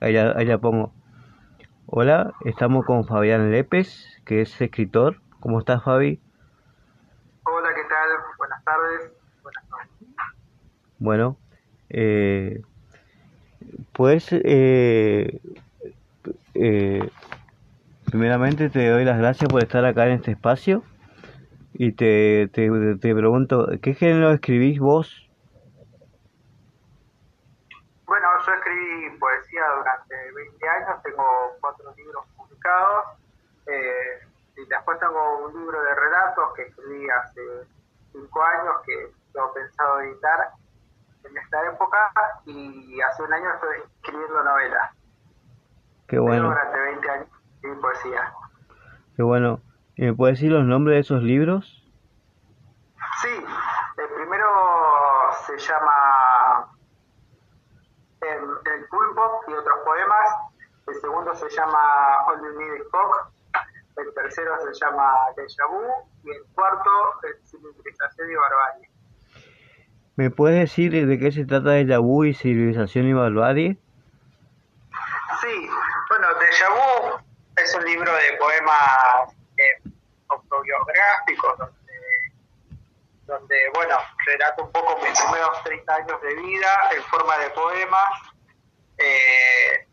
Ahí la, ahí la pongo. Hola, estamos con Fabián Lépez, que es escritor. ¿Cómo estás, Fabi? Hola, ¿qué tal? Buenas tardes. Buenas noches. Bueno, eh, pues eh, eh, primeramente te doy las gracias por estar acá en este espacio y te, te, te pregunto, ¿qué género escribís vos? Bueno, yo escribí poesía durante 20 años, tengo cuatro libros publicados eh, y después tengo un libro de relatos que escribí hace cinco años que tengo pensado editar en esta época y hace un año estoy escribiendo novelas. Qué bueno, Durante 20 años escribí poesía. qué bueno. ¿Y ¿Me puedes decir los nombres de esos libros? Sí, el primero se llama El, el Pulpo y otros poemas. El segundo se llama All You Need is. El tercero se llama Deja Vu. Y el cuarto es Civilización y Barbarie. ¿Me puedes decir de qué se trata de Yabú y Civilización y Barbarie? Sí, bueno, Deja Vu es un libro de poemas eh, autobiográficos donde, donde, bueno, relato un poco mis primeros 30 años de vida en forma de poemas. Eh,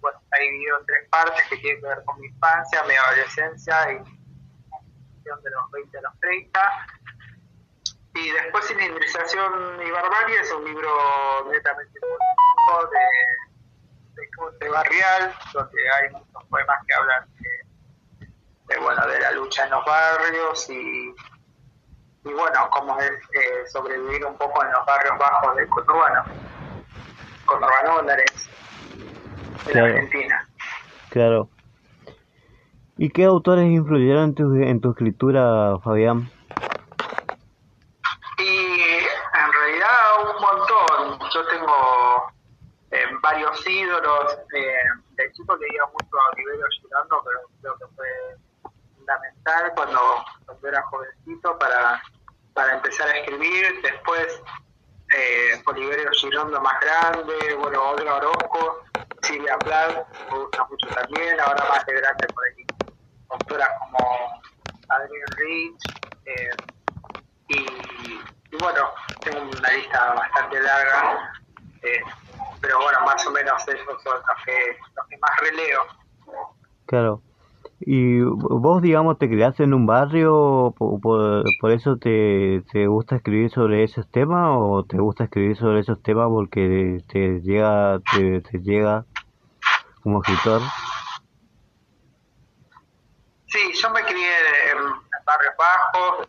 bueno, está dividido en tres partes que tienen que ver con mi infancia, mi adolescencia y de los 20 a los 30. Y después Cilindrización y Barbarie es un libro netamente político de, de barrial, donde hay muchos poemas que hablan de, de, bueno, de la lucha en los barrios y, y bueno, cómo es eh, sobrevivir un poco en los barrios bajos del conurbano, conurbano dólares Claro. la Argentina. Claro. ¿Y qué autores influyeron en tu, en tu escritura, Fabián? Y en realidad un montón. Yo tengo eh, varios ídolos. Eh, de chico leía mucho a Oliverio Girando, pero creo que fue fundamental cuando, cuando era jovencito para, para empezar a escribir. Después eh, Oliverio Girondo más grande, bueno, Olga Orozco, Silvia Plath, me gusta mucho también, ahora más de grande por ahí, autoras como Adrienne Rich, eh, y, y bueno, tengo una lista bastante larga, eh, pero bueno, más o menos esos son los que más releo. Claro. ¿Y vos, digamos, te criaste en un barrio, por, eso te, te gusta escribir sobre esos temas o te gusta escribir sobre esos temas porque te llega, te, te llega como escritor? Sí, yo me crié en barrios bajos,